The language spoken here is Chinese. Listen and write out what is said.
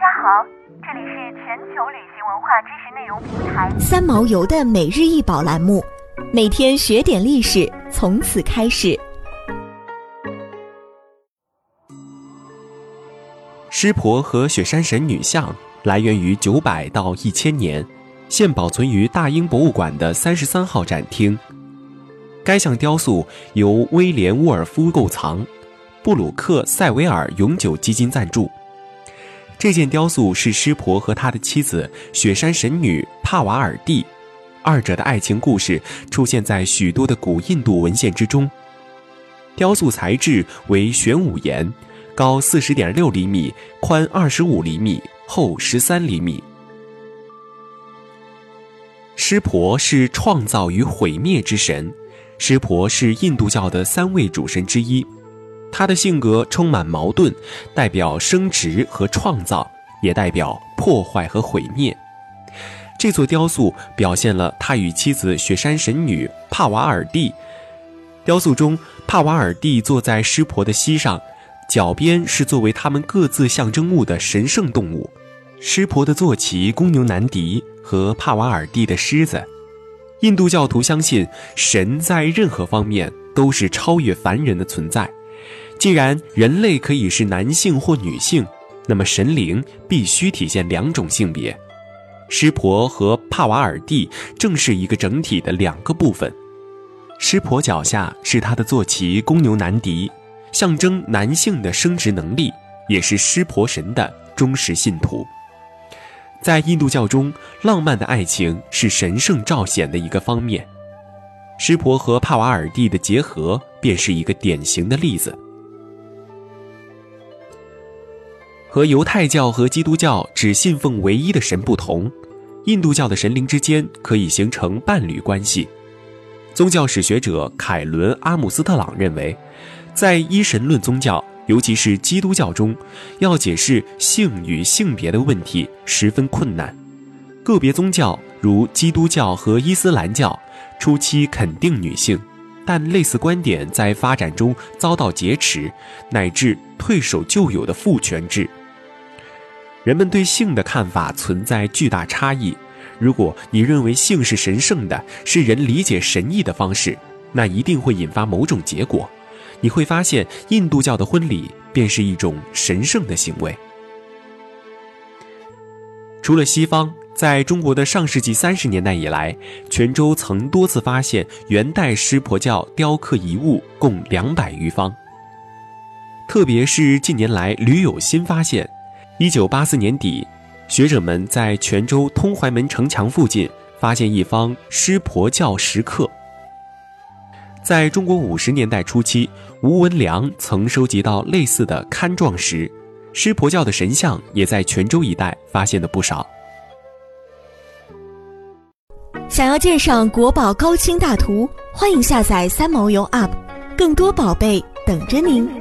家好，这里是全球旅行文化知识内容平台三毛游的每日一宝栏目，每天学点历史，从此开始。湿婆和雪山神女像来源于九百到一千年，现保存于大英博物馆的三十三号展厅。该项雕塑由威廉·沃尔夫购藏，布鲁克·塞维尔永久基金赞助。这件雕塑是湿婆和他的妻子雪山神女帕瓦尔蒂，二者的爱情故事出现在许多的古印度文献之中。雕塑材质为玄武岩，高四十点六厘米，宽二十五厘米，厚十三厘米。湿婆是创造与毁灭之神。湿婆是印度教的三位主神之一，他的性格充满矛盾，代表生殖和创造，也代表破坏和毁灭。这座雕塑表现了他与妻子雪山神女帕瓦尔蒂。雕塑中，帕瓦尔蒂坐在湿婆的膝上，脚边是作为他们各自象征物的神圣动物：湿婆的坐骑公牛南迪和帕瓦尔蒂的狮子。印度教徒相信，神在任何方面都是超越凡人的存在。既然人类可以是男性或女性，那么神灵必须体现两种性别。湿婆和帕瓦尔蒂正是一个整体的两个部分。湿婆脚下是他的坐骑公牛南迪，象征男性的生殖能力，也是湿婆神的忠实信徒。在印度教中，浪漫的爱情是神圣照显的一个方面。湿婆和帕瓦尔蒂的结合便是一个典型的例子。和犹太教和基督教只信奉唯一的神不同，印度教的神灵之间可以形成伴侣关系。宗教史学者凯伦·阿姆斯特朗认为，在一神论宗教。尤其是基督教中，要解释性与性别的问题十分困难。个别宗教如基督教和伊斯兰教初期肯定女性，但类似观点在发展中遭到劫持，乃至退守旧有的父权制。人们对性的看法存在巨大差异。如果你认为性是神圣的，是人理解神意的方式，那一定会引发某种结果。你会发现，印度教的婚礼便是一种神圣的行为。除了西方，在中国的上世纪三十年代以来，泉州曾多次发现元代湿婆教雕刻遗物共两百余方。特别是近年来屡有新发现，一九八四年底，学者们在泉州通淮门城墙附近发现一方湿婆教石刻。在中国五十年代初期，吴文良曾收集到类似的勘状石，湿婆教的神像也在泉州一带发现了不少。想要鉴赏国宝高清大图，欢迎下载三毛游 App，更多宝贝等着您。